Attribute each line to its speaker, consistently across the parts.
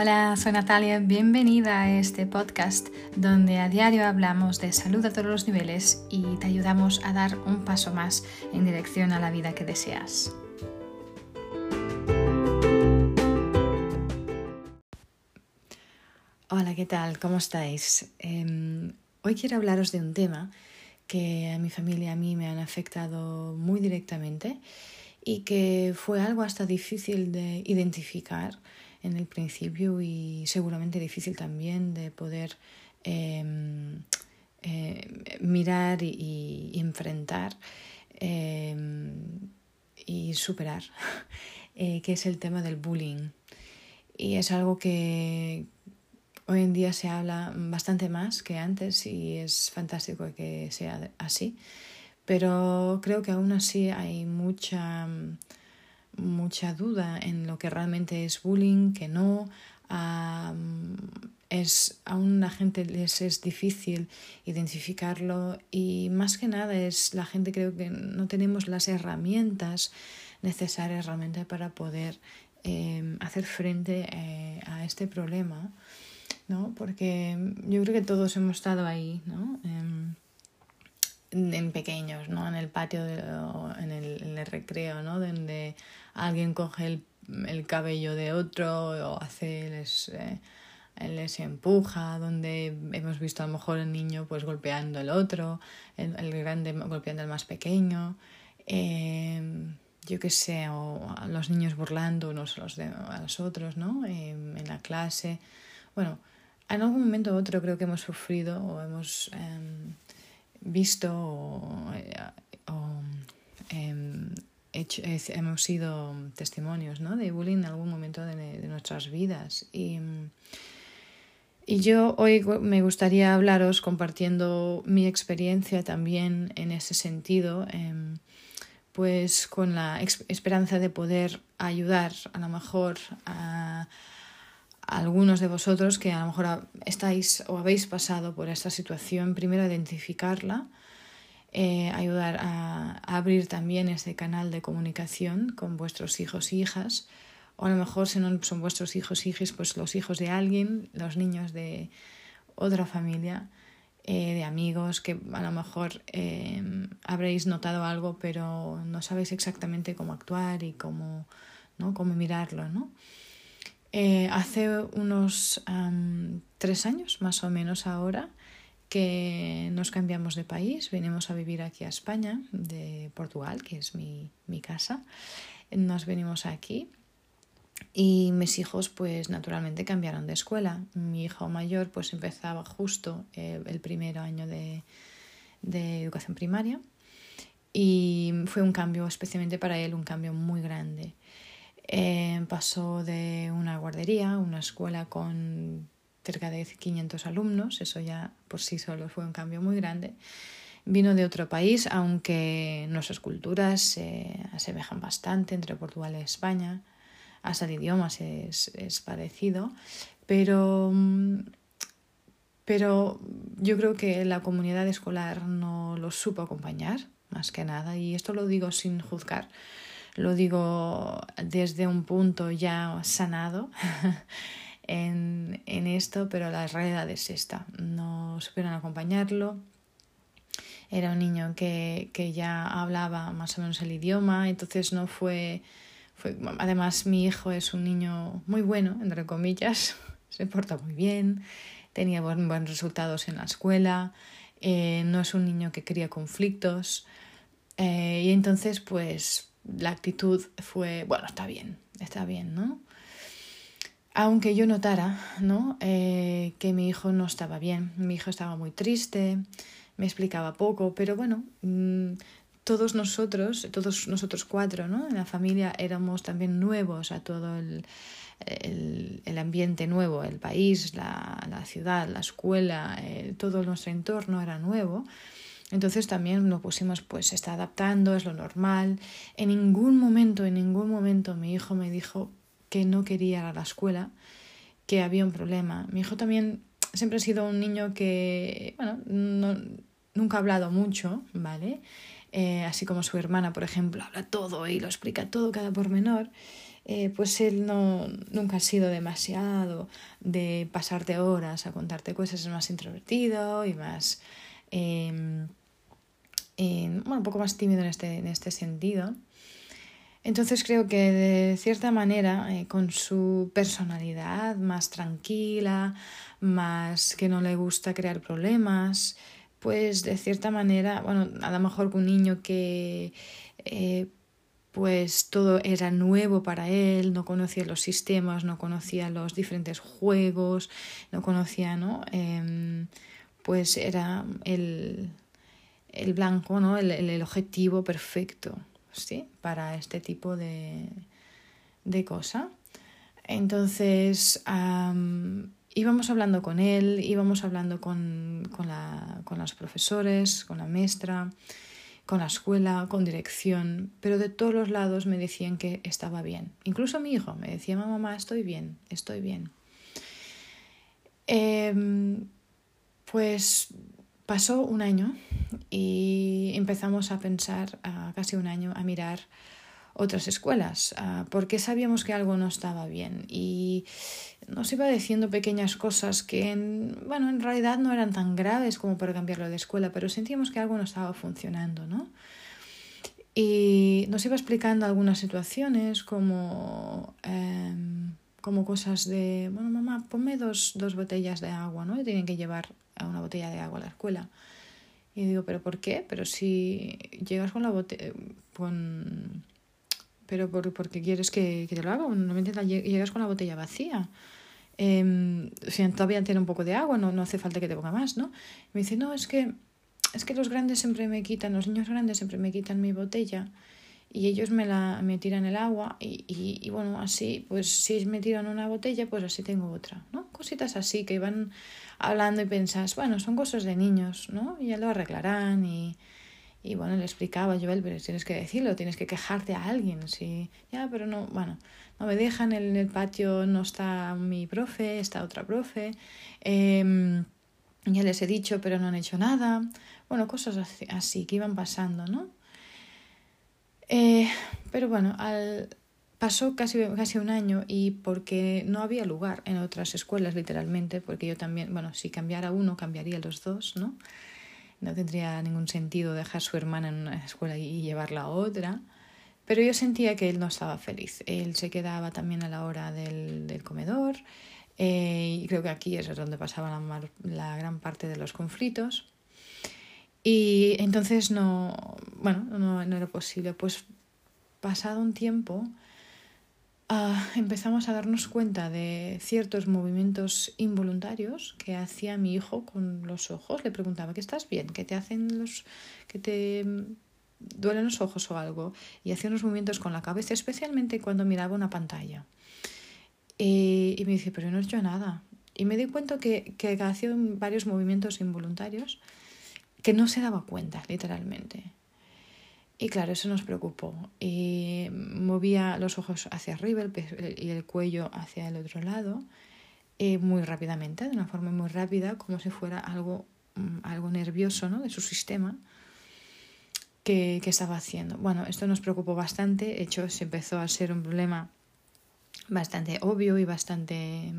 Speaker 1: Hola, soy Natalia, bienvenida a este podcast donde a diario hablamos de salud a todos los niveles y te ayudamos a dar un paso más en dirección a la vida que deseas. Hola, ¿qué tal? ¿Cómo estáis? Em, hoy quiero hablaros de un tema que a mi familia, a mí me han afectado muy directamente y que fue algo hasta difícil de identificar en el principio y seguramente difícil también de poder em, eh, mirar y, enfrentar em, y superar, eh, que es el tema del bullying. Y es algo que hoy en día se habla bastante más que antes y es fantástico que sea así, pero creo que aún así hay mucha mucha duda en lo que realmente es bullying, que no. es, aún la gente les es difícil identificarlo y más que nada es la gente creo que no tenemos las herramientas necesarias realmente para poder em, hacer frente eh, a este problema, ¿no? Porque yo creo que todos hemos estado ahí, ¿no? Em, en pequeños, ¿no? En el patio en, el, en, el, recreo, ¿no? Donde alguien coge el, el cabello de otro o hace les, eh, les empuja, donde hemos visto a lo mejor el niño pues golpeando al otro, el, el grande golpeando al más pequeño, eh, yo qué sé, o los niños burlando unos a los, de, a los otros, ¿no? Eh, en la clase. Bueno, en algún momento u otro creo que hemos sufrido o hemos em, visto o, o em, hemos sido testimonios ¿no? de bullying en algún momento de, nuestras vidas. Y, y, yo hoy me gustaría hablaros compartiendo mi experiencia también en ese sentido, eh, pues con la esperanza de poder ayudar a lo mejor a algunos de vosotros que a lo mejor estáis o habéis pasado por esta situación, primero identificarla eh, ayudar a, abrir también ese canal de comunicación con vuestros hijos e hijas, o a lo mejor si no son vuestros hijos e hijas, pues los hijos de alguien, los niños de otra familia, eh, de amigos, que a lo mejor eh, habréis notado algo, pero no sabéis exactamente cómo actuar y cómo, ¿no? cómo mirarlo. ¿no? Hace unos tres años, más o menos ahora, que nos cambiamos de país, venimos a vivir aquí a España, de Portugal, que es mi, mi casa. Nos venimos aquí y mis hijos pues naturalmente cambiaron de escuela. Mi hijo mayor pues empezaba justo eh, el primer año de, de educación primaria y fue un cambio especialmente para él, un cambio muy grande. Eh, pasó de una guardería, una escuela con cerca de 500 alumnos, eso ya por sí solo fue un cambio muy grande. Vino de otro país, aunque nuestras culturas se asemejan bastante entre Portugal y España, hasta el idioma es, es parecido, pero, pero yo creo que la comunidad escolar no lo supo acompañar, más que nada, y esto lo digo sin juzgar, lo digo desde un punto ya sanado en, en esto, pero la realidad es esta. No supieron acompañarlo. Era un niño que, que ya hablaba más o menos el idioma, entonces no fue, fue... Además, mi hijo es un niño muy bueno, entre comillas, se porta muy bien, tenía buenos resultados en la escuela, eh, no es un niño que cría conflictos. Eh, y entonces, pues, la actitud fue, bueno, está bien, está bien, ¿no? aunque yo notara ¿no? Eh, que mi hijo no estaba bien, mi hijo estaba muy triste, me explicaba poco, pero bueno, mm, todos nosotros, todos nosotros cuatro, ¿no? en la familia éramos también nuevos a todo el, el, ambiente nuevo, el país, la, la ciudad, la escuela, todo nuestro entorno era nuevo. Entonces también nos pusimos, pues se está adaptando, es lo normal. En ningún momento, en ningún momento mi hijo me dijo, que no quería ir a la escuela, que había un problema. Mi hijo también siempre ha sido un niño que, bueno, no, nunca ha hablado mucho, ¿vale? eh, así como su hermana, por ejemplo, habla todo y lo explica todo, cada pormenor, eh, pues él no, nunca ha sido demasiado de pasarte horas a contarte cosas, es más introvertido y más, bueno, un poco más tímido en este, en este sentido. Entonces creo que de cierta manera, eh, con su personalidad más tranquila, más que no le gusta crear problemas, pues de cierta manera, bueno, a lo mejor un niño que eh, pues todo era nuevo para él, no conocía los sistemas, no conocía los diferentes juegos, no conocía, ¿no? Em, pues era el, el blanco, ¿no? El, el, objetivo perfecto, ¿sí? Para este tipo de, de cosa. Entonces, íbamos hablando con él, íbamos hablando con, con, la, con los profesores, con la maestra, con la escuela, con dirección, pero de todos los lados me decían que estaba bien. Incluso mi hijo me decía, mamá, estoy bien, estoy bien. Em, pues pasó un año y empezamos a pensar, casi un año, a mirar otras escuelas, porque sabíamos que algo no estaba bien y nos iba diciendo pequeñas cosas que en, bueno, en realidad no eran tan graves como para cambiarlo de escuela, pero sentíamos que algo no estaba funcionando, ¿no? Y nos iba explicando algunas situaciones como, em, como cosas de, bueno, mamá, ponme dos, dos botellas de agua, ¿no? Tienen que llevar una botella de agua a la escuela. Y digo, ¿pero por qué? Pero si llegas con la botella, con pero por, porque quieres que, que, te lo haga. Normalmente llegas con la botella vacía. Eh, si todavía tiene un poco de agua, no, no hace falta que te ponga más, ¿no? me dice, no, es que, es que los grandes siempre me quitan, los niños grandes siempre me quitan mi botella y ellos me, la, me tiran el agua y, y, y, bueno, así, pues si me tiran una botella, pues así tengo otra, ¿no? Cositas así que van hablando y pensas, bueno, son cosas de niños, ¿no? Y ya lo arreglarán y, y bueno, le explicaba yo, él, pero tienes que decirlo, tienes que quejarte a alguien. Sí, ya, pero no, bueno, no me dejan, en el patio no está mi profe, está otra profe. Eh, ya les he dicho, pero no han hecho nada. Bueno, cosas así, que iban pasando, ¿no? Eh, pero bueno, al, pasó casi, casi un año y porque no había lugar en otras escuelas, literalmente, porque yo también, bueno, si cambiara uno, cambiaría los dos, ¿no? no tendría ningún sentido dejar a su hermana en una escuela y llevarla a otra. Pero yo sentía que él no estaba feliz. Él se quedaba también a la hora del, del comedor eh, y creo que aquí es donde pasaba la, la, gran parte de los conflictos. Y entonces no, bueno, no, no era posible. Pues pasado un tiempo, Uh, empezamos a darnos cuenta de ciertos movimientos involuntarios que hacía mi hijo con los ojos. Le preguntaba, ¿qué estás bien? ¿Qué te hacen los... que te duelen los ojos o algo? Y hacía unos movimientos con la cabeza, especialmente cuando miraba una pantalla. Y, me dice, pero no he hecho nada. Y me di cuenta que, que hacía varios movimientos involuntarios que no se daba cuenta, literalmente. Y claro, eso nos preocupó. Y movía los ojos hacia arriba y el cuello hacia el otro lado eh, muy rápidamente, de una forma muy rápida, como si fuera algo, mm, algo nervioso ¿no? de su sistema que, que estaba haciendo. Bueno, esto nos preocupó bastante. De hecho, se empezó a ser un problema bastante obvio y bastante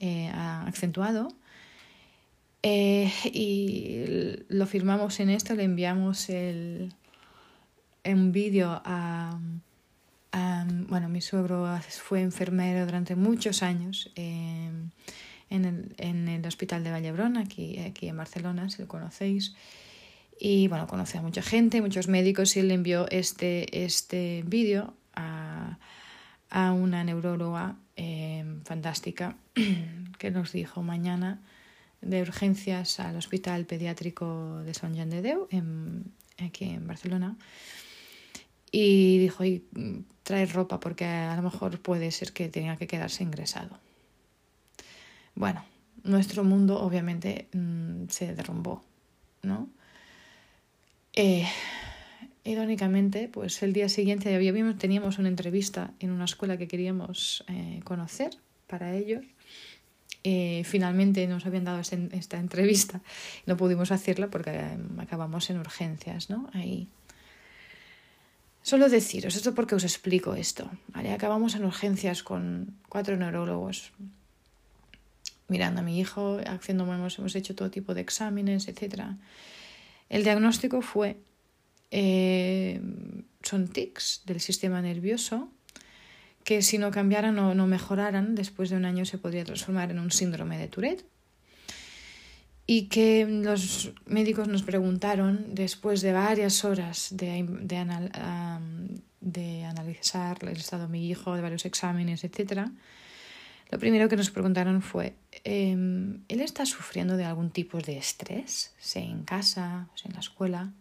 Speaker 1: eh, acentuado. Eh, y lo firmamos en esto, le enviamos el, un vídeo a, Bueno, mi suegro fue enfermero durante muchos años en, el, en, el, hospital de Vallebrón, aquí, aquí en Barcelona, si lo conocéis. Y bueno, conoce a mucha gente, muchos médicos, y le envió este, este vídeo a, a una neuróloga eh, fantástica que nos dijo mañana de urgencias al Hospital Pediátrico de Sant Jean de en, aquí en Barcelona, y dijo, y trae ropa porque a lo mejor puede ser que tenga que quedarse ingresado. Bueno, nuestro mundo obviamente mm, se derrumbó, ¿no? Eh, irónicamente, pues el día siguiente habíamos, teníamos una entrevista en una escuela que queríamos eh, conocer para ellos. Eh, finalmente nos habían dado esta entrevista. No pudimos hacerla porque acabamos en urgencias, ¿no? Ahí Solo deciros, esto porque os explico esto. Acabamos en urgencias con cuatro neurólogos mirando a mi hijo, haciendo, hemos, hemos hecho todo tipo de exámenes, etc. El diagnóstico fue, eh, son tics del sistema nervioso que si no cambiaran o no mejoraran, después de un año se podría transformar en un síndrome de Tourette. Y que los médicos nos preguntaron, después de varias horas de, de, de analizar el estado de mi hijo, de varios exámenes, etc., lo primero que nos preguntaron fue, em, ¿él está sufriendo de algún tipo de estrés? Sea en casa, sea en la escuela.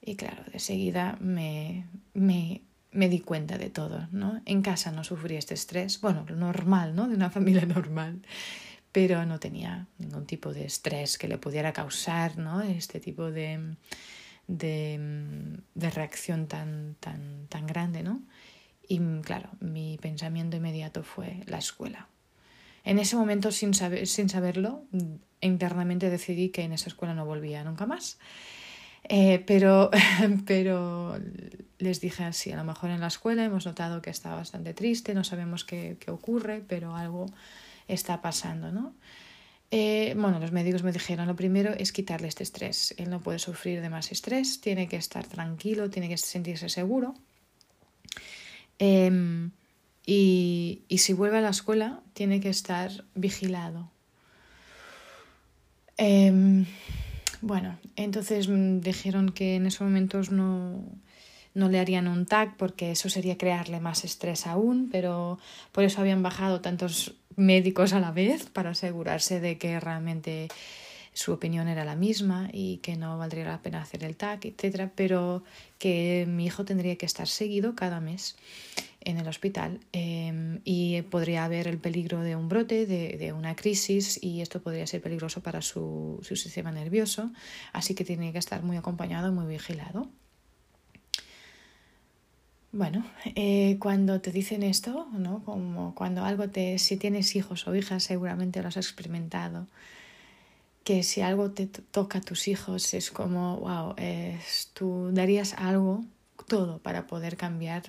Speaker 1: Y claro, de seguida me, me, me di cuenta de todo, ¿no? En casa no sufría este estrés, bueno, normal, ¿no? De una familia normal, pero no tenía ningún tipo de estrés que le pudiera causar, ¿no? Este tipo de, de, de reacción tan, tan, tan grande, ¿no? Y claro, mi pensamiento inmediato fue la escuela. En ese momento, sin, saber, sin saberlo, internamente decidí que en esa escuela no volvía nunca más. Eh, pero, pero les dije así, a lo mejor en la escuela hemos notado que está bastante triste, no sabemos qué, qué ocurre, pero algo está pasando, ¿no? Eh, bueno, los médicos me dijeron, lo primero es quitarle este estrés. Él no puede sufrir de más estrés, tiene que estar tranquilo, tiene que sentirse seguro. Em, y, si vuelve a la escuela, tiene que estar vigilado. Eh, bueno, entonces mm, dijeron que en esos momentos no, no le harían un tag porque eso sería crearle más estrés aún, pero por eso habían bajado tantos médicos a la vez para asegurarse de que realmente su opinión era la misma y que no valdría la pena hacer el TAC, etcétera, pero que mi hijo tendría que estar seguido cada mes en el hospital em, y podría haber el peligro de un brote, de, de, una crisis y esto podría ser peligroso para su, su sistema nervioso, así que tiene que estar muy acompañado y muy vigilado. Bueno, eh, cuando te dicen esto, ¿no? Como cuando algo te, si tienes hijos o hijas, seguramente lo has experimentado que si algo te toca a tus hijos es como, wow, es, tú darías algo, todo, para poder cambiar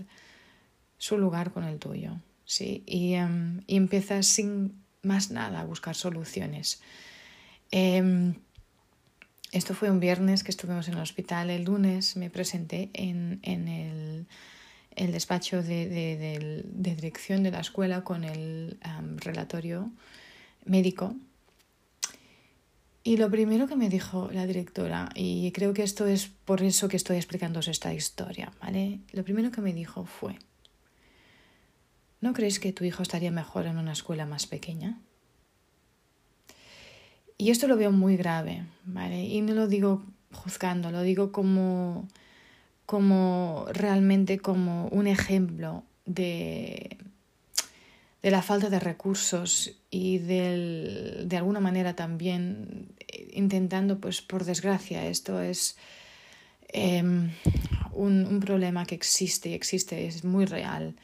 Speaker 1: su lugar con el tuyo, ¿sí? Y, em, y empiezas sin más nada a buscar soluciones. Eh, esto fue un viernes que estuvimos en el hospital, el lunes me presenté en, en el, el, despacho de, de, de, de, dirección de la escuela con el relatorio médico y lo primero que me dijo la directora, y creo que esto es por eso que estoy explicándoos esta historia, ¿vale? Lo primero que me dijo fue, ¿no crees que tu hijo estaría mejor en una escuela más pequeña? Y esto lo veo muy grave, ¿vale? Y no lo digo juzgando, lo digo como, como realmente como un ejemplo de, de la falta de recursos y del, de alguna manera también intentando, pues por desgracia, esto es eh, un, un, problema que existe y existe, es muy real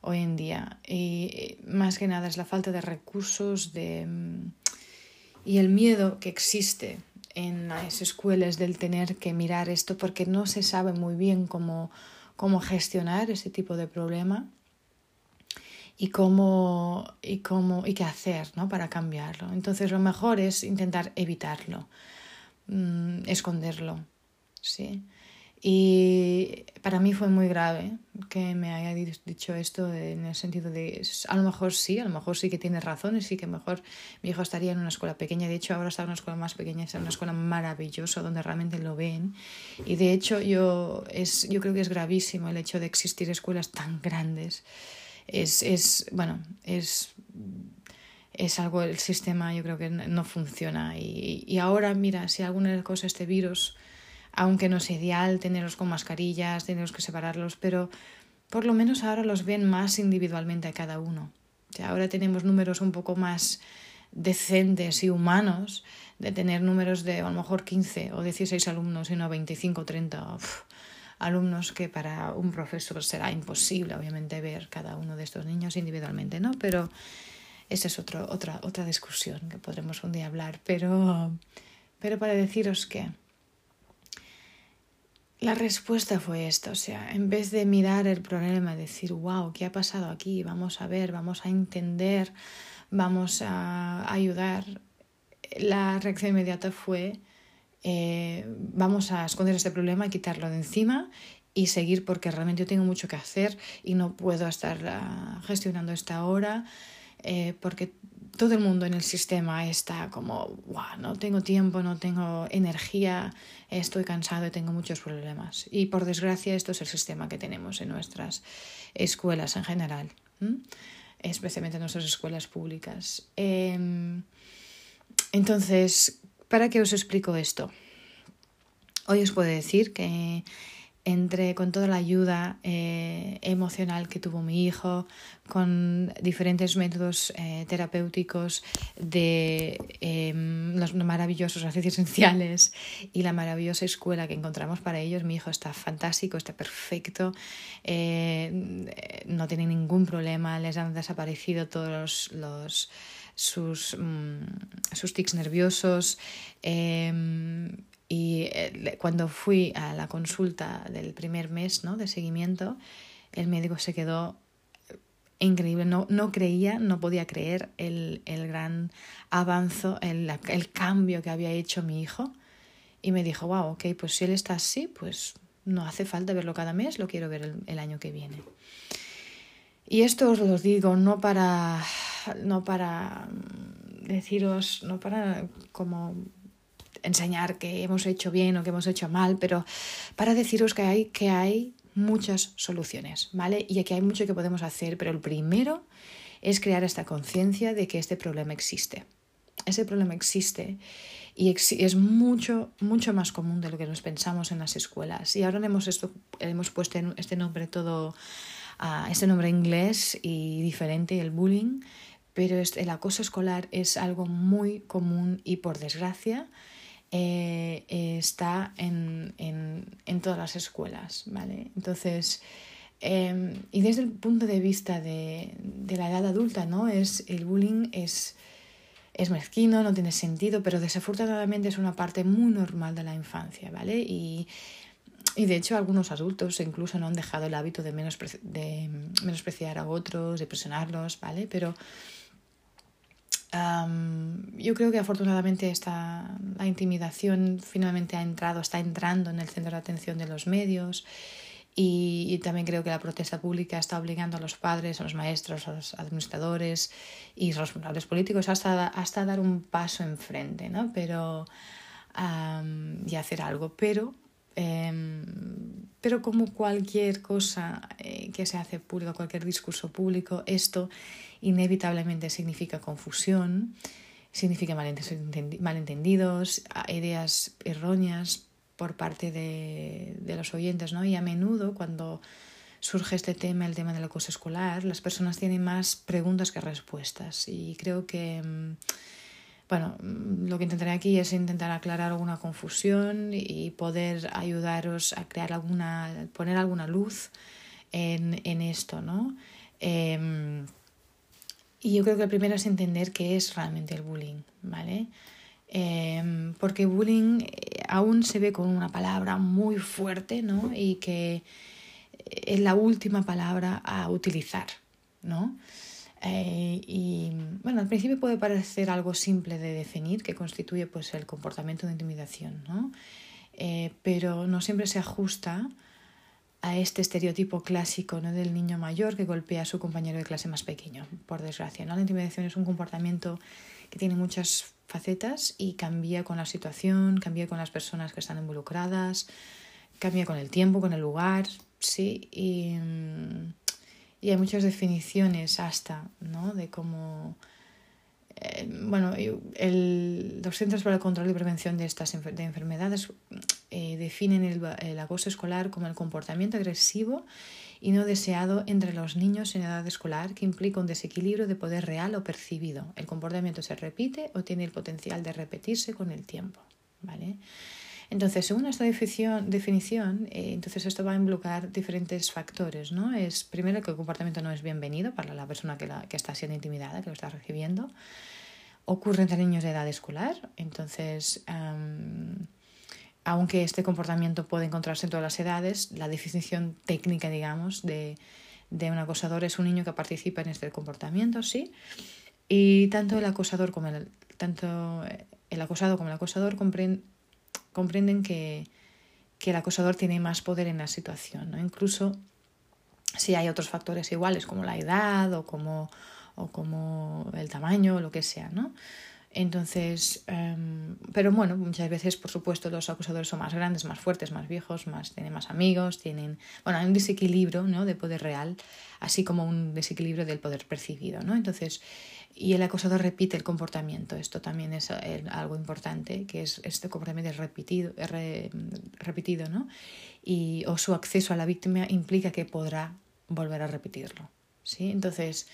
Speaker 1: hoy en día. Y más que nada es la falta de recursos de, y el miedo que existe en las escuelas del tener que mirar esto porque no se sabe muy bien cómo, cómo gestionar ese tipo de problema y cómo y cómo y qué hacer ¿no? para cambiarlo. Entonces lo mejor es intentar evitarlo, mmm, esconderlo. ¿sí? Y para mí fue muy grave que me haya dicho esto en el sentido de, a lo mejor sí, a lo mejor sí que tiene razón y sí que mejor mi hijo estaría en una escuela pequeña. De hecho, ahora está en una escuela más pequeña, está una escuela maravillosa donde realmente lo ven. Y de hecho, yo, es, yo creo que es gravísimo el hecho de existir escuelas tan grandes es, es bueno, es, es algo, el sistema yo creo que no funciona. Y, y ahora, mira, si alguna cosa este virus, aunque no es ideal tenerlos con mascarillas, tenerlos que separarlos, pero por lo menos ahora los ven más individualmente a cada uno. Ahora tenemos números un poco más decentes y humanos de tener números de a lo mejor 15 o 16 alumnos y no 25 o 30 alumnos que para un profesor será imposible, obviamente, ver cada uno de estos niños individualmente, ¿no? Pero esa es otra, otra discusión que podremos un día hablar. Pero, pero para deciros que la respuesta fue esta, o sea, en vez de mirar el problema, decir, wow, ¿qué ha pasado aquí? Vamos a ver, vamos a entender, vamos a ayudar, la reacción inmediata fue, eh, vamos a esconder este problema quitarlo de encima y seguir porque realmente yo tengo mucho que hacer y no puedo estar gestionando esta hora eh, porque todo el mundo en el sistema está como, no tengo tiempo, no tengo energía, estoy cansado y tengo muchos problemas. Y por desgracia esto es el sistema que tenemos en nuestras escuelas en general, especialmente en nuestras escuelas públicas. Em, entonces, ¿para qué os explico esto? Hoy os puedo decir que entre con toda la ayuda eh, emocional que tuvo mi hijo, con diferentes métodos eh, terapéuticos de em, los maravillosos aceites esenciales y la maravillosa escuela que encontramos para ellos. Mi hijo está fantástico, está perfecto, eh, no tiene ningún problema, les han desaparecido todos los, sus, mm, sus tics nerviosos. Y eh, cuando fui a la consulta del primer mes ¿no? de seguimiento, el médico se quedó increíble. No, no creía, no podía creer el, el gran avance, el, el, cambio que había hecho mi hijo. Y me dijo, wow, ok, pues si él está así, pues no hace falta verlo cada mes, lo quiero ver el, el año que viene. Y esto os lo digo no para, no para deciros, no para como enseñar que hemos hecho bien o que hemos hecho mal, pero para deciros que hay, que hay muchas soluciones, ¿vale? Y aquí hay mucho que podemos hacer, pero el primero es crear esta conciencia de que este problema existe. Ese problema existe y es mucho, mucho más común de lo que nos pensamos en las escuelas. Y ahora hemos, esto, hemos puesto este nombre todo, uh, este nombre inglés y diferente, el bullying, pero el acoso escolar es algo muy común y por desgracia eh, está en, en, en, todas las escuelas, ¿vale? Entonces, eh, y desde el punto de vista de, de, la edad adulta, ¿no? Es, el bullying es, es mezquino, no tiene sentido, pero desafortunadamente es una parte muy normal de la infancia, ¿vale? Y, y de hecho algunos adultos incluso no han dejado el hábito de menospreciar a otros, de presionarlos, ¿vale? Pero yo creo que afortunadamente esta, la intimidación finalmente ha entrado, está entrando en el centro de atención de los medios y, también creo que la protesta pública está obligando a los padres, a los maestros, a los administradores y responsables políticos hasta, hasta dar un paso enfrente, ¿no? Pero, y hacer algo. Pero Em, pero como cualquier cosa eh, que se hace público, cualquier discurso público, esto inevitablemente significa confusión, significa malentendidos, ideas erróneas por parte de, los oyentes, ¿no? Y a menudo cuando surge este tema, el tema del acoso escolar, las personas tienen más preguntas que respuestas. Y creo que em, bueno, mm, lo que intentaré aquí es intentar aclarar alguna confusión y poder ayudaros a crear alguna, poner alguna luz en, esto, ¿no? Eh, y yo creo que el primero es entender qué es realmente el bullying, ¿vale? Eh, porque bullying eh, aún se ve con una palabra muy fuerte, ¿no? Y que es la última palabra a utilizar, ¿no? Eh, y bueno, al principio puede parecer algo simple de definir, que constituye pues, el comportamiento de intimidación, ¿no? Eh, pero no siempre se ajusta a este estereotipo clásico ¿no? del niño mayor que golpea a su compañero de clase más pequeño, por desgracia. ¿no? La intimidación es un comportamiento que tiene muchas facetas y cambia con la situación, cambia con las personas que están involucradas, cambia con el tiempo, con el lugar, sí, y, mm, y hay muchas definiciones hasta, ¿no? De cómo... Eh, bueno, el, los Centros para el Control y Prevención de estas de enfermedades eh, definen el, el acoso escolar como el comportamiento agresivo y no deseado entre los niños en edad escolar que implica un desequilibrio de poder real o percibido. El comportamiento se repite o tiene el potencial de repetirse con el tiempo. ¿vale? Entonces, según esta definición, eh, entonces esto va a involucrar diferentes factores, ¿no? Es primero que el comportamiento no es bienvenido para la persona que, la, que está siendo intimidada, que lo está recibiendo. Ocurre entre niños de edad escolar, entonces aunque este comportamiento puede encontrarse en todas las edades, la definición técnica, digamos, de, de un acosador es un niño que participa en este comportamiento, sí. Y tanto el acosador como el, tanto el acosado como el acosador comprenden, comprenden que, que el acosador tiene más poder en la situación, ¿no? Incluso si hay otros factores iguales como la edad o como, o como el tamaño o lo que sea, ¿no? Entonces, em, pero bueno, muchas veces, por supuesto, los acusadores son más grandes, más fuertes, más viejos, más, tienen más amigos, tienen, bueno, hay un desequilibrio ¿no? de poder real, así como un desequilibrio del poder percibido, ¿no? Entonces, y el acosador repite el comportamiento, esto también es eh, algo importante, que es este comportamiento repetido, repetido, ¿no? Y, o su acceso a la víctima implica que podrá volver a repetirlo, ¿sí? Entonces,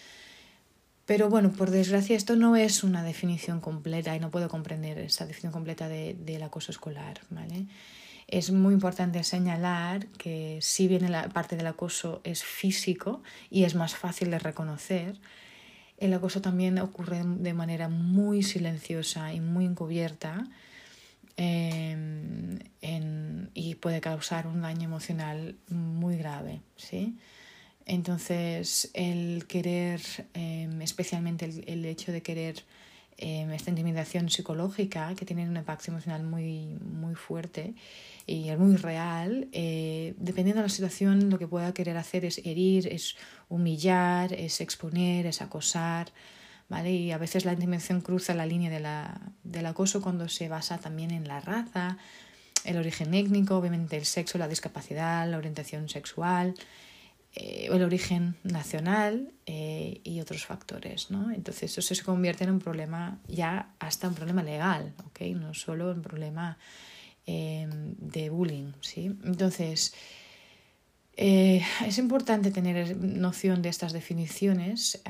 Speaker 1: pero bueno, por desgracia esto no es una definición completa y no puedo comprender esa definición completa de, del acoso escolar. ¿vale? Es muy importante señalar que si bien la parte del acoso es físico y es más fácil de reconocer, el acoso también ocurre de manera muy silenciosa y muy encubierta em, y puede causar un daño emocional muy grave. ¿sí? Entonces, el querer, em, especialmente el, hecho de querer em, esta intimidación psicológica, que tiene un impacto emocional muy, muy fuerte y es muy real, eh, dependiendo de la situación, lo que pueda querer hacer es herir, es humillar, es exponer, es acosar. ¿Vale? Y a veces la intimidación cruza la línea de la, del acoso cuando se basa también en la raza, el origen étnico, obviamente el sexo, la discapacidad, la orientación sexual, eh, el origen nacional eh, y otros factores. ¿no? Entonces eso se convierte en un problema ya hasta un problema legal, no solo un problema em, de bullying. ¿sí? Entonces eh, es importante tener noción de estas definiciones.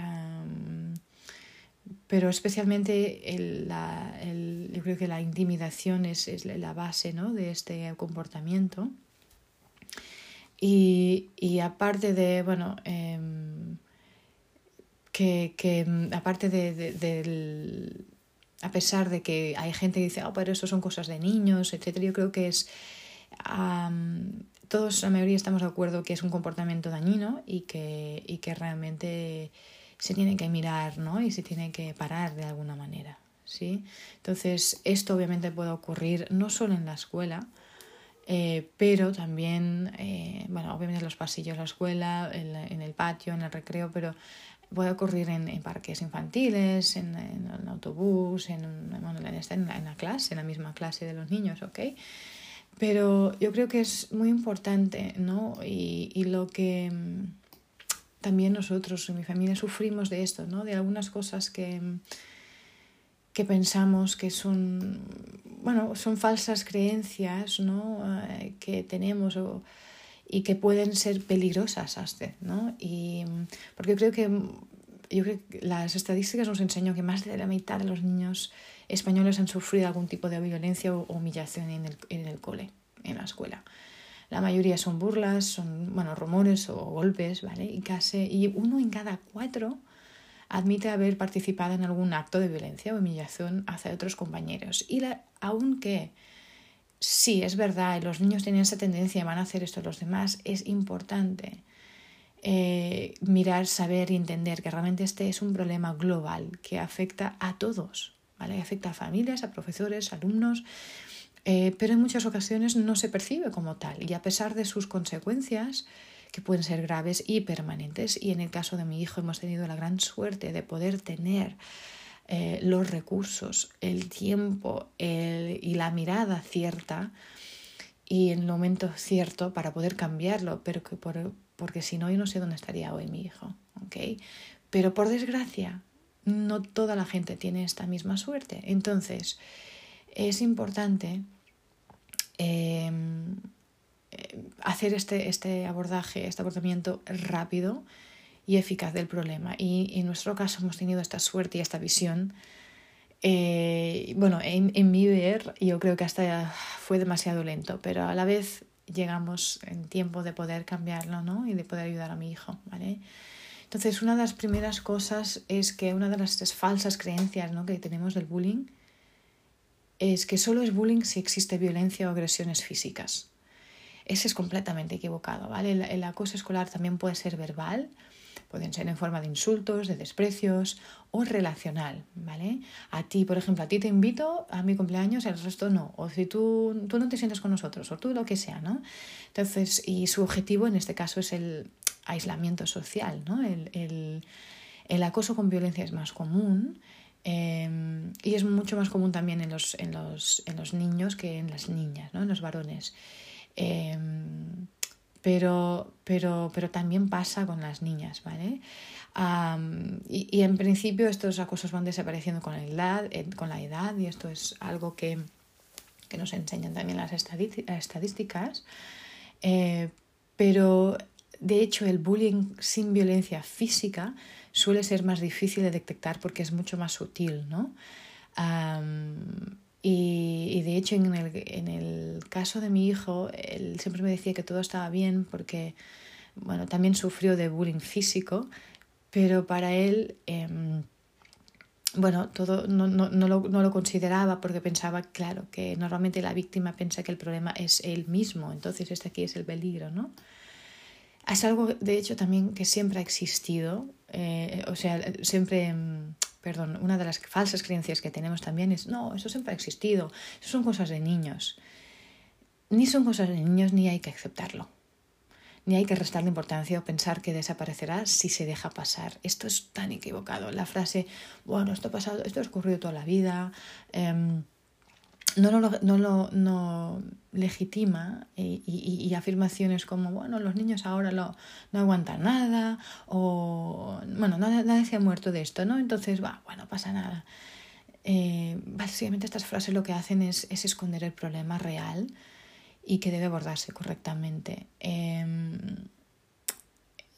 Speaker 1: pero especialmente el, la, el, yo creo que la intimidación es, es la base ¿no? de este comportamiento. Y, y aparte de, bueno, em, que, que, em, aparte de, de, del, a pesar de que hay gente que dice, oh, pero eso son cosas de niños, etcétera, yo creo que es, todos, la mayoría estamos de acuerdo que es un comportamiento dañino y que, y que realmente se tiene que mirar, ¿no? Y se tiene que parar de alguna manera, ¿sí? Entonces, esto obviamente puede ocurrir no solo en la escuela, eh, pero también, eh, bueno, obviamente en los pasillos de la escuela, en, el patio, en el recreo, pero puede ocurrir en, parques infantiles, en, en el autobús, en, en, la clase, en la misma clase de los niños, ¿ok? Pero yo creo que es muy importante, ¿no? Y, y lo que mm, también nosotros en mi familia sufrimos de esto, ¿no? De algunas cosas que que pensamos que son, bueno, son falsas creencias ¿no? Eh, que tenemos o, y que pueden ser peligrosas hasta, ¿no? Y, porque creo que, yo creo las estadísticas nos enseñan que más de la mitad de los niños españoles han sufrido algún tipo de violencia o humillación en el, en el cole, en la escuela. La mayoría son burlas, son bueno, rumores o golpes, ¿vale? Y casi y uno en cada cuatro admite haber participado en algún acto de violencia o humillación hacia otros compañeros. Y la, aunque sí, es verdad, los niños tienen esa tendencia y van a hacer esto los demás, es importante eh, mirar, saber y entender que realmente este es un problema global que afecta a todos, ¿vale? Afecta a familias, a profesores, alumnos, eh, pero en muchas ocasiones no se percibe como tal y a pesar de sus consecuencias, que pueden ser graves y permanentes. Y en el caso de mi hijo hemos tenido la gran suerte de poder tener eh, los recursos, el tiempo y la mirada cierta y el momento cierto para poder cambiarlo, pero que por, porque si no yo no sé dónde estaría hoy mi hijo. ¿okay? Pero por desgracia, no toda la gente tiene esta misma suerte. Entonces, es importante eh, hacer este, este abordaje, este abordamiento rápido y eficaz del problema. Y, en nuestro caso hemos tenido esta suerte y esta visión. Eh, bueno, en, en, mi ver, yo creo que hasta fue demasiado lento, pero a la vez llegamos en tiempo de poder cambiarlo ¿no? y de poder ayudar a mi hijo. ¿vale? Entonces, una de las primeras cosas es que una de las falsas creencias ¿no? que tenemos del bullying es que solo es bullying si existe violencia o agresiones físicas. Ese es completamente equivocado, ¿vale? El, acoso escolar también puede ser verbal, pueden ser en forma de insultos, de desprecios o relacional, ¿vale? A ti, por ejemplo, a ti te invito a mi cumpleaños, el resto no, o si tú, tú no te sientes con nosotros, o tú lo que sea, ¿no? Entonces, y su objetivo en este caso es el aislamiento social, ¿no? El, el, el acoso con violencia es más común, Em, y es mucho más común también en los, en los, en los niños que en las niñas, ¿no? en los varones. Em, pero, pero, pero también pasa con las niñas, ¿vale? y, y, en principio estos acosos van desapareciendo con la edad, con la edad y esto es algo que, que nos enseñan también las estadísticas. Eh, pero de hecho el bullying sin violencia física suele ser más difícil de detectar porque es mucho más sutil, ¿no? Y, de hecho en el, en el, caso de mi hijo, él siempre me decía que todo estaba bien porque, bueno, también sufrió de bullying físico, pero para él, em, bueno, todo no, no, no, lo, no, lo, consideraba porque pensaba, claro, que normalmente la víctima piensa que el problema es él mismo, entonces este aquí es el peligro, ¿no? Es algo, de hecho, también que siempre ha existido. Eh, o sea, siempre, mm, perdón, una de las falsas creencias que tenemos también es, no, eso siempre ha existido, eso son cosas de niños. Ni son cosas de niños ni hay que aceptarlo. Ni hay que restarle importancia o pensar que desaparecerá si se deja pasar. Esto es tan equivocado. La frase, bueno, esto ha pasado, esto ha ocurrido toda la vida. Em, no lo, no lo no legitima y, y, afirmaciones como, bueno, los niños ahora lo, no aguantan nada o, bueno, nadie, se ha muerto de esto, ¿no? Entonces, va, bueno, pasa nada. Eh, básicamente estas frases lo que hacen es, es, esconder el problema real y que debe abordarse correctamente. Em,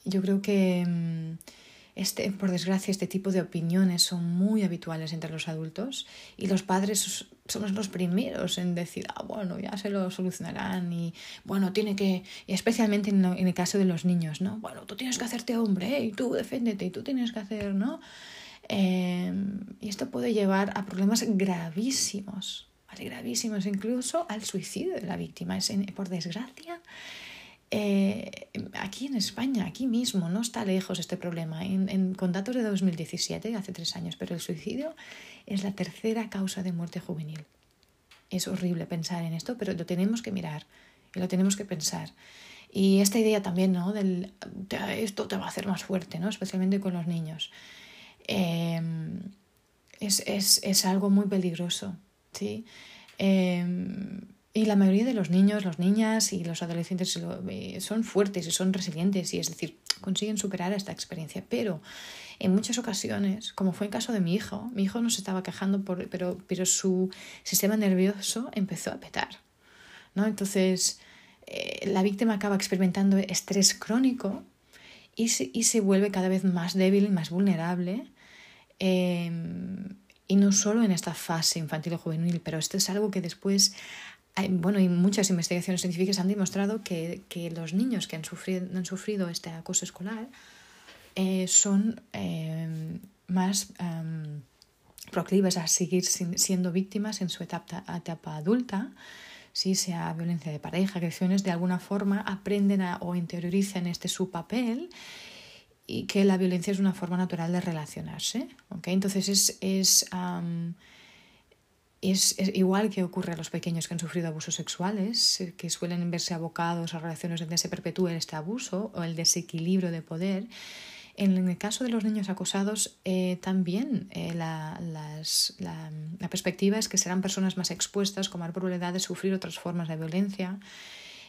Speaker 1: yo creo que em, este, por desgracia, este tipo de opiniones son muy habituales entre los adultos y los padres somos los primeros en decir, ah, bueno, ya se lo solucionarán y, bueno, tiene que, y especialmente en, el caso de los niños, ¿no? Bueno, tú tienes que hacerte hombre y tú defiéndete y tú tienes que hacer, ¿no? Em, y esto puede llevar a problemas gravísimos, ¿vale? Gravísimos, incluso al suicidio de la víctima. Es por desgracia, eh, aquí en España, aquí mismo, no está lejos este problema. En, con datos de 2017, hace tres años, pero el suicidio es la tercera causa de muerte juvenil. Es horrible pensar en esto, pero lo tenemos que mirar y lo tenemos que pensar. Y esta idea también, ¿no? Del, esto te va a hacer más fuerte, ¿no? Especialmente con los niños. Em, es, es, es, algo muy peligroso, ¿sí? Em, y la mayoría de los niños, las niñas y los adolescentes eh, son fuertes y son resilientes y es decir, consiguen superar esta experiencia. Pero en muchas ocasiones, como fue el caso de mi hijo, mi hijo no se estaba quejando, por, pero, pero su sistema nervioso empezó a petar. ¿no? Entonces, eh, la víctima acaba experimentando estrés crónico y se, y se vuelve cada vez más débil y más vulnerable. Em, y no solo en esta fase infantil o juvenil, pero esto es algo que después bueno, y muchas investigaciones científicas han demostrado que, que los niños que han sufrido, han sufrido este acoso escolar eh, son eh, más um, proclives a seguir siendo víctimas en su etapa, etapa adulta, si sea violencia de pareja, agresiones, de alguna forma aprenden a, o interiorizan este su papel y que la violencia es una forma natural de relacionarse. ¿okay? Entonces es, es es, igual que ocurre a los pequeños que han sufrido abusos sexuales, eh, que suelen verse abocados a relaciones donde se perpetúe este abuso o el desequilibrio de poder. En el caso de los niños acosados, eh, también eh, la, las, la, perspectiva es que serán personas más expuestas con más probabilidad de sufrir otras formas de violencia.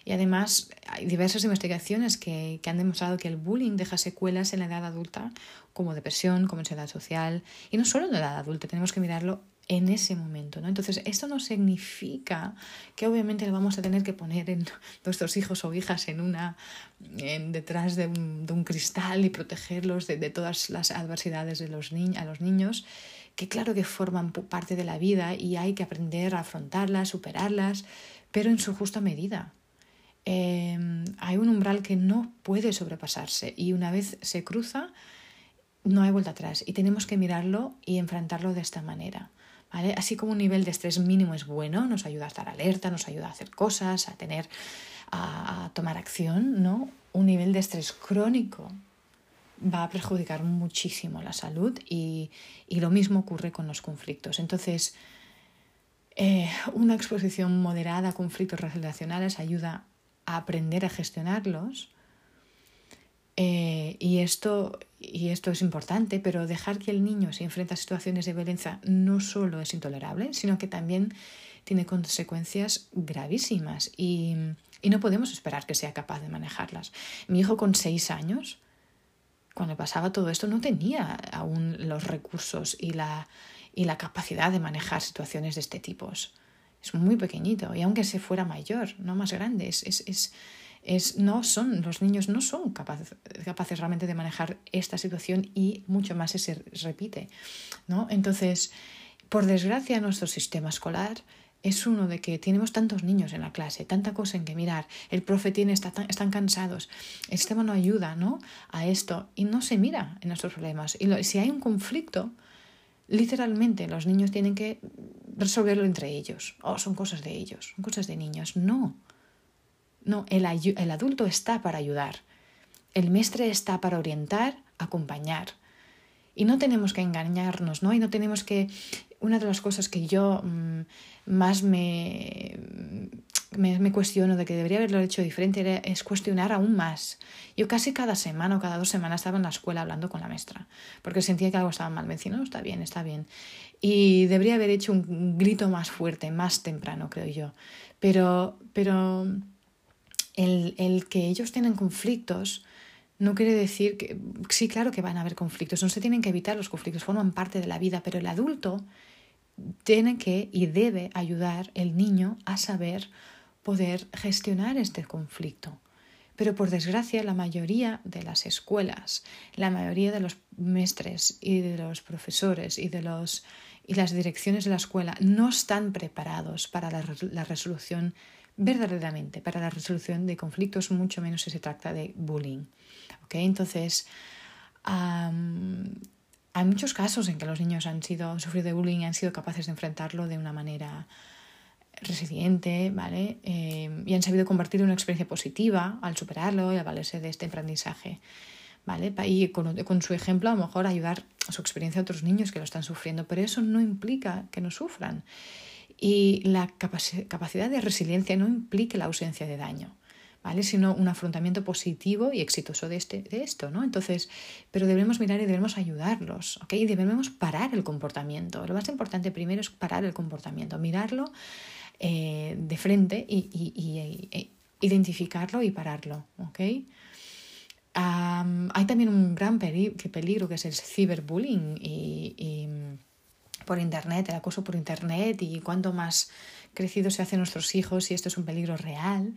Speaker 1: Y además hay diversas investigaciones que, que, han demostrado que el bullying deja secuelas en la edad adulta, como depresión, como ansiedad social, y no solo en la edad adulta, tenemos que mirarlo en ese momento. ¿no? Entonces, esto no significa que obviamente le vamos a tener que poner en nuestros hijos o hijas en una, en, detrás de un, cristal y protegerlos de, de, todas las adversidades de los ni a los niños, que claro que forman parte de la vida y hay que aprender a afrontarlas, superarlas, pero en su justa medida. Eh, hay un umbral que no puede sobrepasarse y una vez se cruza, no hay vuelta atrás y tenemos que mirarlo y enfrentarlo de esta manera. ¿vale? Así como un nivel de estrés mínimo es bueno, nos ayuda a estar alerta, nos ayuda a hacer cosas, a tener, a, tomar acción, ¿no? Un nivel de estrés crónico va a perjudicar muchísimo la salud y, y lo mismo ocurre con los conflictos. Entonces, eh, una exposición moderada a conflictos relacionales ayuda aprender a gestionarlos. Eh, y, esto, y esto es importante, pero dejar que el niño se enfrente a situaciones de violencia no solo es intolerable, sino que también tiene consecuencias gravísimas y, y no podemos esperar que sea capaz de manejarlas. Mi hijo con seis años, cuando pasaba todo esto, no tenía aún los recursos y la, y la capacidad de manejar situaciones de este tipo. Es muy pequeñito y aunque se fuera mayor, no más grande, es, es, es, no son, los niños no son capaces, capaces realmente de manejar esta situación y mucho más se repite. ¿no? Entonces, por desgracia, nuestro sistema escolar es uno de que tenemos tantos niños en la clase, tanta cosa en que mirar, el profe tiene, está están cansados, el sistema no ayuda ¿no? a esto y no se mira en nuestros problemas. Y si hay un conflicto, literalmente los niños tienen que resolverlo entre ellos. Oh, son cosas de ellos, son cosas de niños. No. No, el, el adulto está para ayudar. El maestre está para orientar, acompañar. Y no tenemos que engañarnos, ¿no? Y no tenemos que... Una de las cosas que yo mm, más me, me, cuestiono de que debería haberlo hecho diferente es cuestionar aún más. Yo casi cada semana o cada dos semanas estaba en la escuela hablando con la maestra, porque sentía que algo estaba mal. Me decía, no, está bien, está bien. Y debería haber hecho un grito más fuerte, más temprano, creo yo. Pero, pero el, el que ellos tienen conflictos no quiere decir que, sí, claro que van a haber conflictos, no se tienen que evitar los conflictos, forman parte de la vida, pero el adulto tiene que y debe ayudar el niño a saber poder gestionar este conflicto. Pero por desgracia, la mayoría de las escuelas, la mayoría de los maestres y de los profesores y de los y las direcciones de la escuela no están preparados para la, resolución verdaderamente, para la resolución de conflictos, mucho menos si se trata de bullying. ¿Okay? Entonces, hay muchos casos en que los niños han sido sufrido de bullying y han sido capaces de enfrentarlo de una manera resiliente, ¿vale? Eh, y han sabido convertirlo en una experiencia positiva al superarlo y al valerse de este aprendizaje, ¿vale? Y con, con, su ejemplo a lo mejor ayudar a su experiencia a otros niños que lo están sufriendo, pero eso no implica que no sufran. Y la capacidad de resiliencia no implica la ausencia de daño. ¿vale? sino un afrontamiento positivo y exitoso de, este, de esto. ¿no? Entonces, pero debemos mirar y debemos ayudarlos, ¿ok? Y debemos parar el comportamiento. Lo más importante primero es parar el comportamiento, mirarlo eh, de frente y, e identificarlo y pararlo. ¿okay? hay también un gran peligro que es el ciberbullying y, por internet, el acoso por internet y cuanto más crecidos se hacen nuestros hijos y esto es un peligro real.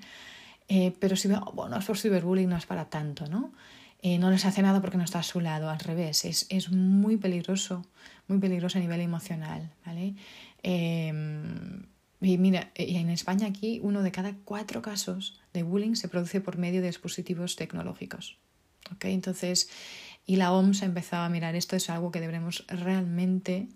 Speaker 1: Eh, pero si bueno, es por ciberbullying, no es para tanto, ¿no? Eh, no les hace nada porque no está a su lado, al revés, es, es muy peligroso, muy peligroso a nivel emocional, ¿vale? Eh, y mira, y en España aquí uno de cada cuatro casos de bullying se produce por medio de dispositivos tecnológicos. Entonces, y la OMS ha empezado a mirar esto, es algo que debemos realmente...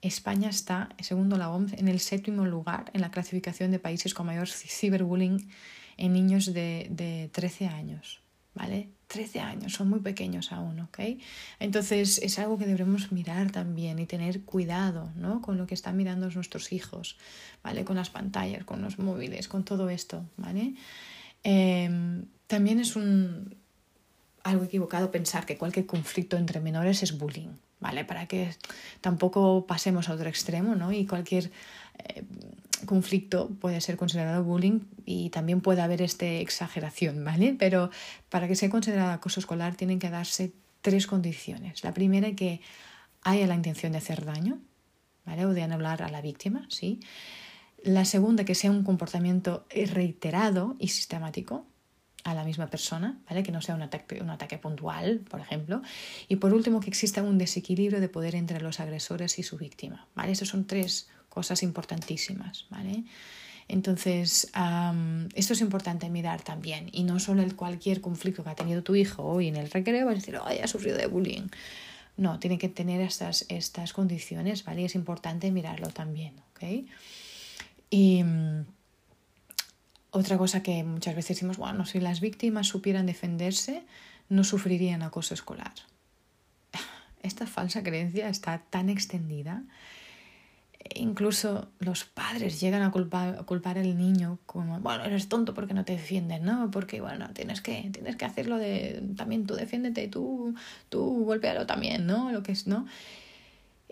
Speaker 1: España está, segundo la OMS, en el séptimo lugar en la clasificación de países con mayor ciberbullying en niños de, de 13 años. ¿Vale? 13 años, son muy pequeños aún, ¿ok? Entonces es algo que debemos mirar también y tener cuidado, ¿no? Con lo que están mirando nuestros hijos, ¿vale? Con las pantallas, con los móviles, con todo esto, ¿vale? Em, también es un, algo equivocado pensar que cualquier conflicto entre menores es bullying, ¿vale? Para que tampoco pasemos a otro extremo, ¿no? Y cualquier eh, conflicto puede ser considerado bullying y también puede haber esta exageración, ¿vale? Pero para que sea considerado acoso escolar tienen que darse tres condiciones. La primera que haya la intención de hacer daño, ¿vale? O de anular a la víctima, ¿sí? La segunda, que sea un comportamiento reiterado y sistemático a la misma persona, ¿vale? Que no sea un ataque, un ataque puntual, por ejemplo. Y por último, que exista un desequilibrio de poder entre los agresores y su víctima, ¿vale? Estos son tres cosas importantísimas, ¿vale? Entonces, esto es importante mirar también, y no solo el cualquier conflicto que ha tenido tu hijo hoy en el recreo, vas a decir, ay, ha sufrido de bullying, No, tiene que tener estas, estas condiciones, ¿vale? Y es importante mirarlo también, ¿ok? Y mm, otra cosa que muchas veces decimos, bueno, si las víctimas supieran defenderse, no sufrirían acoso escolar. Esta falsa creencia está tan extendida incluso los padres llegan a culpar, culpar al niño como, bueno, eres tonto porque no te defiendes, ¿no? Porque, bueno, tienes que, tienes que hacerlo de, también tú defiéndete, tú, tú golpealo también, ¿no? Lo que es, ¿no?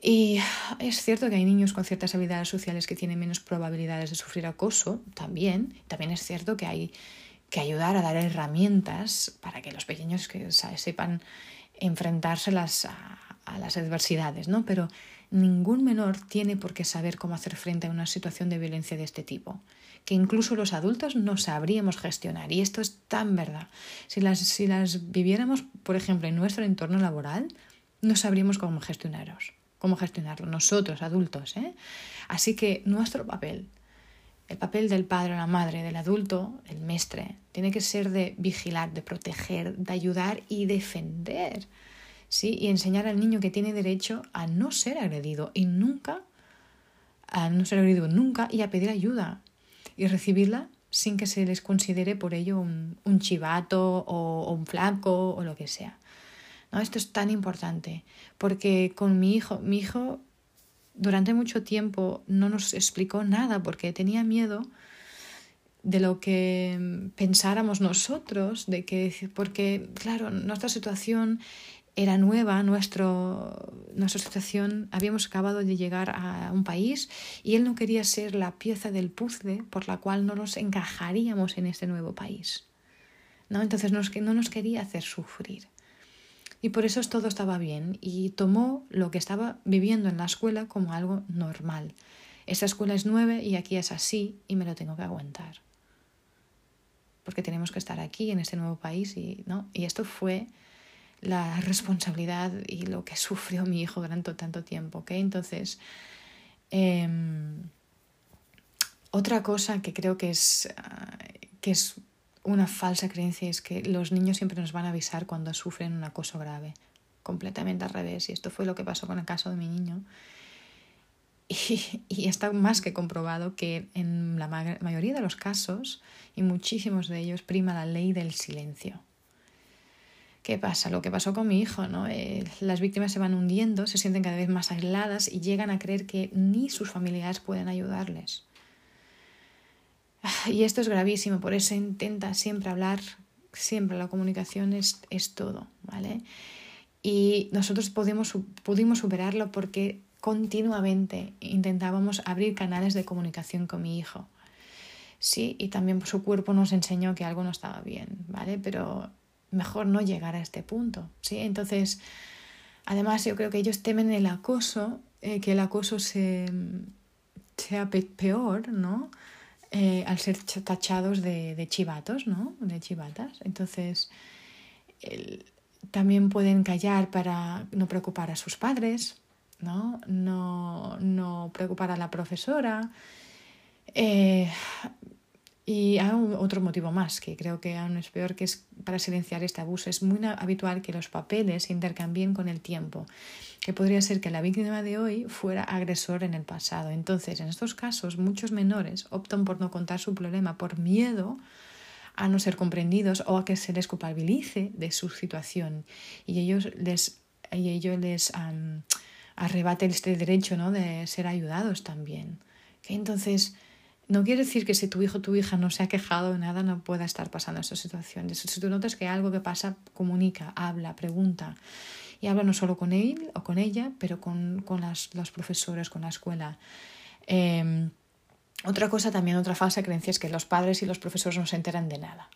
Speaker 1: Y es cierto que hay niños con ciertas habilidades sociales que tienen menos probabilidades de sufrir acoso, también. También es cierto que hay que ayudar a dar herramientas para que los pequeños que sepan enfrentárselas a, a las adversidades, ¿no? Pero ningún menor tiene por qué saber cómo hacer frente a una situación de violencia de este tipo, que incluso los adultos no sabríamos gestionar. Y esto es tan verdad. Si las, si las viviéramos, por ejemplo, en nuestro entorno laboral, no sabríamos cómo gestionarlos, cómo gestionarlo nosotros, adultos. ¿eh? Así que nuestro papel, el papel del padre o la madre, del adulto, el mestre, tiene que ser de vigilar, de proteger, de ayudar y defender ¿sí? Y enseñar al niño que tiene derecho a no ser agredido y nunca, a no ser agredido nunca y a pedir ayuda y recibirla sin que se les considere por ello un, chivato o, un flaco o lo que sea. ¿No? Esto es tan importante porque con mi hijo, mi hijo durante mucho tiempo no nos explicó nada porque tenía miedo de lo que pensáramos nosotros, de que, porque, claro, nuestra situación era nueva nuestro, nuestra situación, habíamos acabado de llegar a un país y él no quería ser la pieza del puzzle por la cual no nos encajaríamos en este nuevo país. ¿no? Entonces no nos quería hacer sufrir. Y por eso todo estaba bien y tomó lo que estaba viviendo en la escuela como algo normal. Esta escuela es nueva y aquí es así y me lo tengo que aguantar. Porque tenemos que estar aquí en este nuevo país y, ¿no? y esto fue la responsabilidad y lo que sufrió mi hijo durante tanto tiempo. ¿okay? Entonces, em, otra cosa que creo que es, ah, que es una falsa creencia es que los niños siempre nos van a avisar cuando sufren un acoso grave. Completamente al revés. Y esto fue lo que pasó con el caso de mi niño. Y, está más que comprobado que en la mayoría de los casos, y muchísimos de ellos, prima la ley del silencio. ¿Qué pasa? Lo que pasó con mi hijo, ¿no? Eh, las víctimas se van hundiendo, se sienten cada vez más aisladas y llegan a creer que ni sus familiares pueden ayudarles. Ah, y esto es gravísimo, por eso intenta siempre hablar, siempre la comunicación es, es todo, ¿vale? Y nosotros pudimos, pudimos superarlo porque continuamente intentábamos abrir canales de comunicación con mi hijo. Sí, y también su cuerpo nos enseñó que algo no estaba bien, ¿vale? Pero mejor no llegar a este punto. ¿sí? Entonces, además yo creo que ellos temen el acoso, eh, que el acoso se, sea peor, ¿no? Eh, al ser tachados de, chivatos, ¿no? De chivatas. Entonces, también pueden callar para no preocupar a sus padres, ¿no? No, no preocupar a la profesora. Eh, y hay otro motivo más, que creo que aún es peor, que es para silenciar este abuso. Es muy habitual que los papeles se intercambien con el tiempo, que podría ser que la víctima de hoy fuera agresor en el pasado. Entonces, en estos casos, muchos menores optan por no contar su problema por miedo a no ser comprendidos o a que se les culpabilice de su situación y ellos les, y ellos les arrebaten este derecho ¿no? de ser ayudados también. que Entonces, no quiere decir que si tu hijo o tu hija no se ha quejado de nada no pueda estar pasando esa situación. Si tú notas que algo que pasa, comunica, habla, pregunta. Y habla no solo con él o con ella, pero con, con las, los profesores, con la escuela. Em, otra cosa también, otra falsa creencia es que los padres y los profesores no se enteran de nada.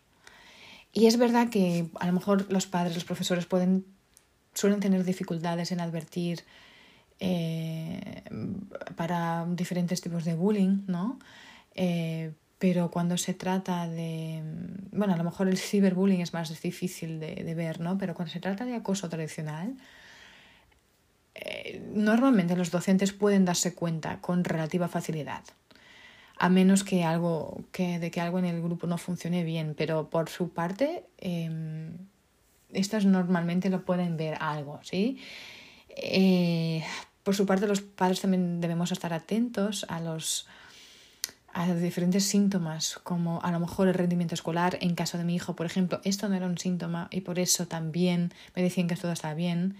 Speaker 1: Y es verdad que a lo mejor los padres, los profesores pueden, suelen tener dificultades en advertir eh, para diferentes tipos de bullying, ¿no? Eh, pero cuando se trata de, bueno, a lo mejor el ciberbullying es más difícil de, ver, ¿no? Pero cuando se trata de acoso tradicional, eh, normalmente los docentes pueden darse cuenta con relativa facilidad, a menos que algo, que, de que algo en el grupo no funcione bien, pero por su parte, eh, estas normalmente lo pueden ver algo, ¿sí? Eh, por su parte, los padres también debemos estar atentos a los a diferentes síntomas, como a lo mejor el rendimiento escolar. En caso de mi hijo, por ejemplo, esto no era un síntoma y por eso también me decían que todo estaba bien.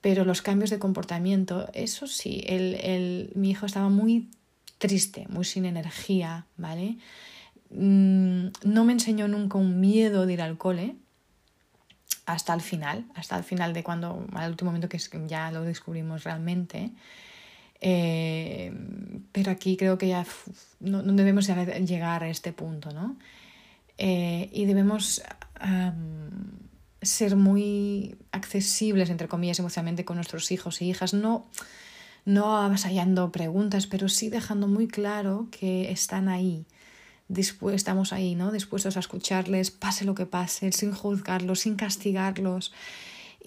Speaker 1: Pero los cambios de comportamiento, eso sí, el, el, mi hijo estaba muy triste, muy sin energía, ¿vale? Mm, no me enseñó nunca un miedo de ir al cole hasta el final, hasta el final de cuando, al último momento que ya lo descubrimos realmente. Eh, pero aquí creo que ya no, debemos llegar a este punto, ¿no? Eh, y debemos ser muy accesibles, entre comillas, emocionalmente con nuestros hijos e hijas, no, no avasallando preguntas, pero sí dejando muy claro que están ahí, estamos ahí, ¿no? Dispuestos a escucharles, pase lo que pase, sin juzgarlos, sin castigarlos.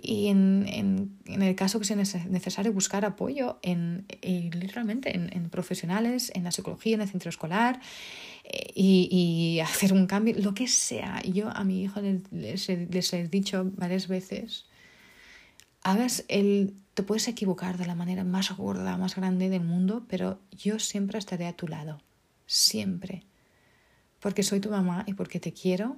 Speaker 1: Y en, en, en el caso que sea necesario buscar apoyo en, literalmente en, en, profesionales, en la psicología, en el centro escolar eh, y, y, hacer un cambio, lo que sea. Yo a mi hijo les, les, he dicho varias veces, hagas el, te puedes equivocar de la manera más gorda, más grande del mundo, pero yo siempre estaré a tu lado, siempre porque soy tu mamá y porque te quiero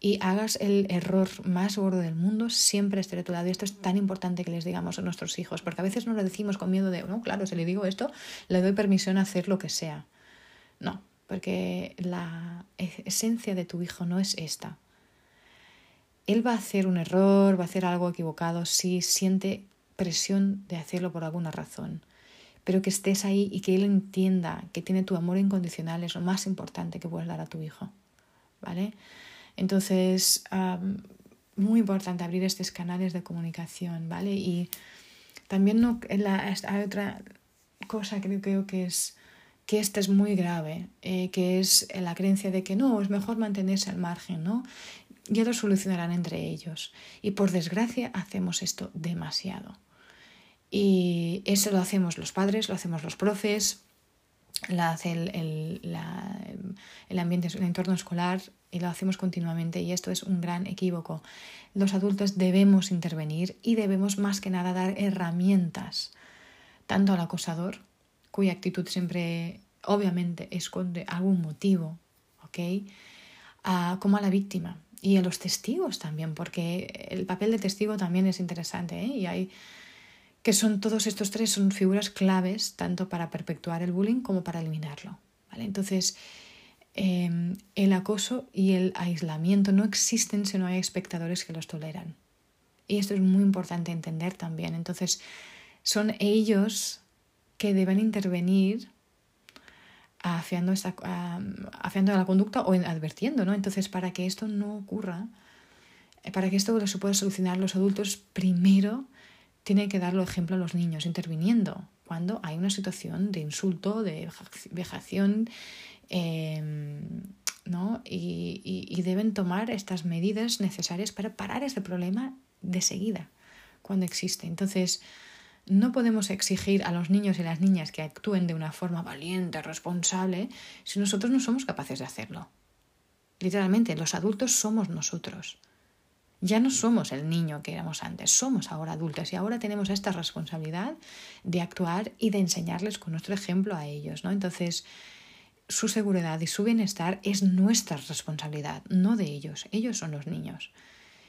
Speaker 1: y hagas el error más gordo del mundo, siempre estaré a tu lado. Y esto es tan importante que les digamos a nuestros hijos, porque a veces no lo decimos con miedo de, no, claro, si le digo esto, le doy permisión a hacer lo que sea. No, porque la esencia de tu hijo no es esta. Él va a hacer un error, va a hacer algo equivocado si siente presión de hacerlo por alguna razón pero que estés ahí y que él entienda que tiene tu amor incondicional es lo más importante que puedes dar a tu hijo. ¿Vale? Entonces, muy importante abrir estos canales de comunicación, ¿vale? Y también no, la, hay otra cosa que creo que es que esta es muy grave, eh, que es la creencia de que no, es mejor mantenerse al margen, ¿no? Ya lo solucionarán entre ellos. Y por desgracia hacemos esto demasiado. Y eso lo hacemos los padres, lo hacemos los profes, lo hace el, el ambiente, el entorno escolar y lo hacemos continuamente y esto es un gran equívoco. Los adultos debemos intervenir y debemos más que nada dar herramientas tanto al acosador, cuya actitud siempre obviamente esconde algún motivo, ¿ok? como a la víctima y a los testigos también, porque el papel de testigo también es interesante ¿eh? y hay que son todos estos tres son figuras claves tanto para perpetuar el bullying como para eliminarlo. ¿vale? Entonces, em, el acoso y el aislamiento no existen si no hay espectadores que los toleran. Y esto es muy importante entender también. Entonces, son ellos que deben intervenir afiando, esta, la conducta o advirtiendo, ¿no? Entonces, para que esto no ocurra, para que esto se pueda solucionar los adultos, primero tiene que darlo ejemplo a los niños, interviniendo cuando hay una situación de insulto, de vejación, em, ¿no? Y, y, deben tomar estas medidas necesarias para parar este problema de seguida, cuando existe. Entonces, no podemos exigir a los niños y las niñas que actúen de una forma valiente, responsable, si nosotros no somos capaces de hacerlo. Literalmente, los adultos somos nosotros. Ya no somos el niño que éramos antes, somos ahora adultos y ahora tenemos esta responsabilidad de actuar y de enseñarles con nuestro ejemplo a ellos, ¿no? Entonces, su seguridad y su bienestar es nuestra responsabilidad, no de ellos. Ellos son los niños.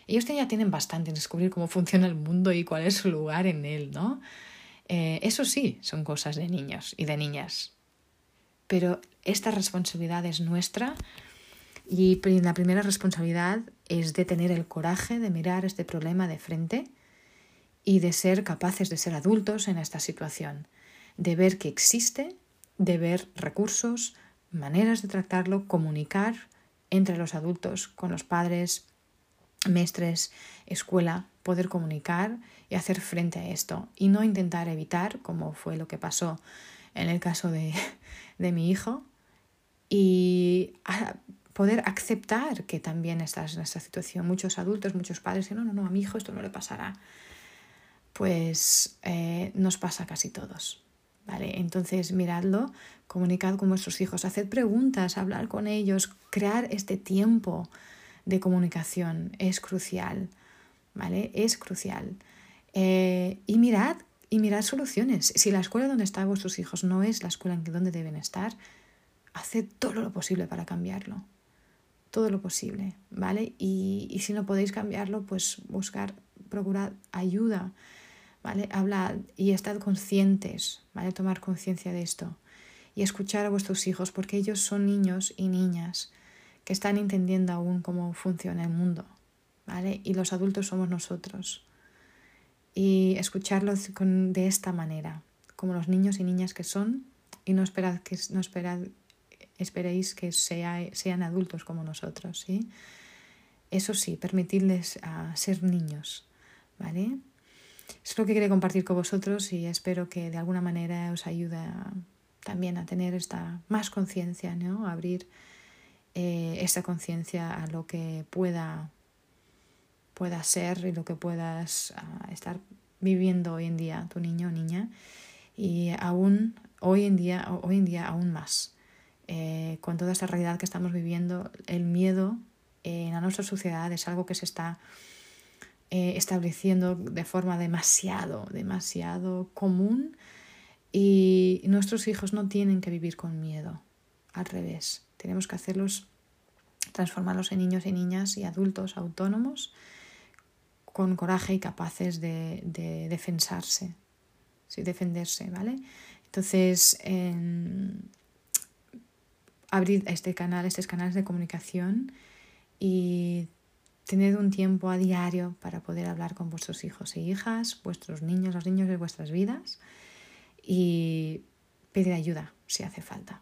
Speaker 1: Ellos ya tienen bastante en descubrir cómo funciona el mundo y cuál es su lugar en él, ¿no? Eh, eso sí, son cosas de niños y de niñas. Pero esta responsabilidad es nuestra y la primera responsabilidad es de tener el coraje de mirar este problema de frente y de ser capaces de ser adultos en esta situación, de ver que existe, de ver recursos, maneras de tratarlo, comunicar entre los adultos, con los padres, mestres, escuela, poder comunicar y hacer frente a esto y no intentar evitar, como fue lo que pasó en el caso de, de mi hijo, y poder aceptar que también estás en esta situación. Muchos adultos, muchos padres dicen, no, no, no, a mi hijo esto no le pasará. Pues eh, nos pasa casi todos. ¿Vale? Entonces, miradlo, comunicad con vuestros hijos, haced preguntas, hablar con ellos, crear este tiempo de comunicación es crucial. ¿vale? Es crucial. Eh, y mirad, y mirad soluciones. Si la escuela donde están vuestros hijos no es la escuela en donde deben estar, haced todo lo posible para cambiarlo. Todo lo posible, ¿vale? Y, y si no podéis cambiarlo, pues buscar, procurar ayuda, ¿vale? Hablad y estad conscientes, ¿vale? Tomar conciencia de esto y escuchar a vuestros hijos porque ellos son niños y niñas que están entendiendo aún cómo funciona el mundo, ¿vale? Y los adultos somos nosotros. Y escucharlos de esta manera, como los niños y niñas que son, y no esperad que no esperad, esperéis que sea, sean adultos como nosotros, ¿sí? Eso sí, permitidles a ser niños, ¿vale? Es lo que quería compartir con vosotros y espero que de alguna manera os ayude también a tener esta más conciencia, ¿no? abrir eh, esta conciencia a lo que pueda, pueda ser y lo que puedas ah, estar viviendo hoy en día tu niño o niña y aún hoy en día, hoy en día aún más. Eh, con toda esta realidad que estamos viviendo, el miedo en nuestra sociedad es algo que se está eh, estableciendo de forma demasiado, demasiado común y nuestros hijos no tienen que vivir con miedo, al revés, tenemos que hacerlos, transformarlos en niños y niñas y adultos autónomos con coraje y capaces de, de defensarse, ¿sí? defenderse, ¿vale? Entonces, abrir este canal, estos canales de comunicación y Tened un tiempo a diario para poder hablar con vuestros hijos e hijas, vuestros niños, los niños de vuestras vidas y pedir ayuda si hace falta.